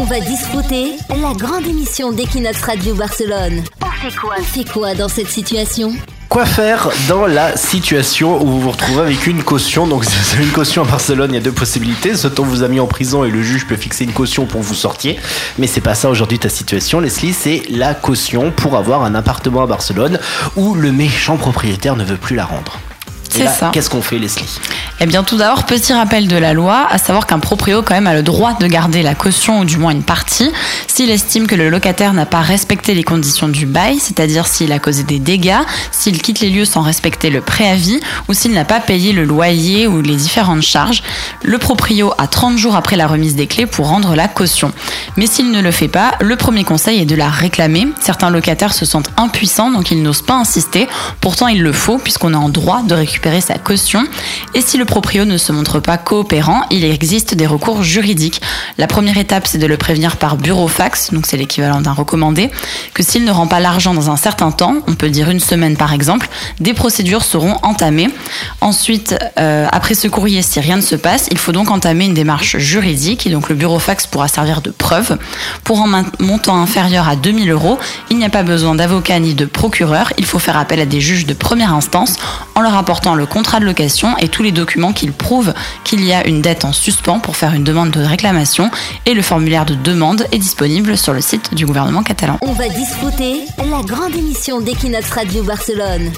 On va discuter la grande émission d'Equinox Radio Barcelone. On fait quoi On fait quoi dans cette situation Quoi faire dans la situation où vous vous retrouvez avec une caution Donc, si vous avez une caution à Barcelone, il y a deux possibilités. Soit on vous a mis en prison et le juge peut fixer une caution pour que vous sortiez. Mais c'est pas ça aujourd'hui ta situation, Leslie. C'est la caution pour avoir un appartement à Barcelone où le méchant propriétaire ne veut plus la rendre. C'est ça. Qu'est-ce qu'on fait, Leslie? Eh bien, tout d'abord, petit rappel de la loi, à savoir qu'un proprio quand même a le droit de garder la caution ou du moins une partie s'il estime que le locataire n'a pas respecté les conditions du bail, c'est-à-dire s'il a causé des dégâts, s'il quitte les lieux sans respecter le préavis ou s'il n'a pas payé le loyer ou les différentes charges. Le proprio a 30 jours après la remise des clés pour rendre la caution. Mais s'il ne le fait pas, le premier conseil est de la réclamer. Certains locataires se sentent impuissants, donc ils n'osent pas insister. Pourtant, il le faut puisqu'on est en droit de récupérer sa caution. Et si le proprio ne se montre pas coopérant, il existe des recours juridiques. La première étape, c'est de le prévenir par bureaufax, donc c'est l'équivalent d'un recommandé, que s'il ne rend pas l'argent dans un certain temps, on peut dire une semaine par exemple, des procédures seront entamées. Ensuite, euh, après ce courrier, si rien ne se passe, il faut donc entamer une démarche juridique et donc le bureaufax pourra servir de preuve. Pour un montant inférieur à 2000 euros, il n'y a pas besoin d'avocat ni de procureur, il faut faire appel à des juges de première instance en leur apportant le contrat de location et tous les documents qui prouvent qu'il y a une dette en suspens pour faire une demande de réclamation et le formulaire de demande est disponible sur le site du gouvernement catalan. On va discuter la grande émission d'Equinox Radio Barcelone.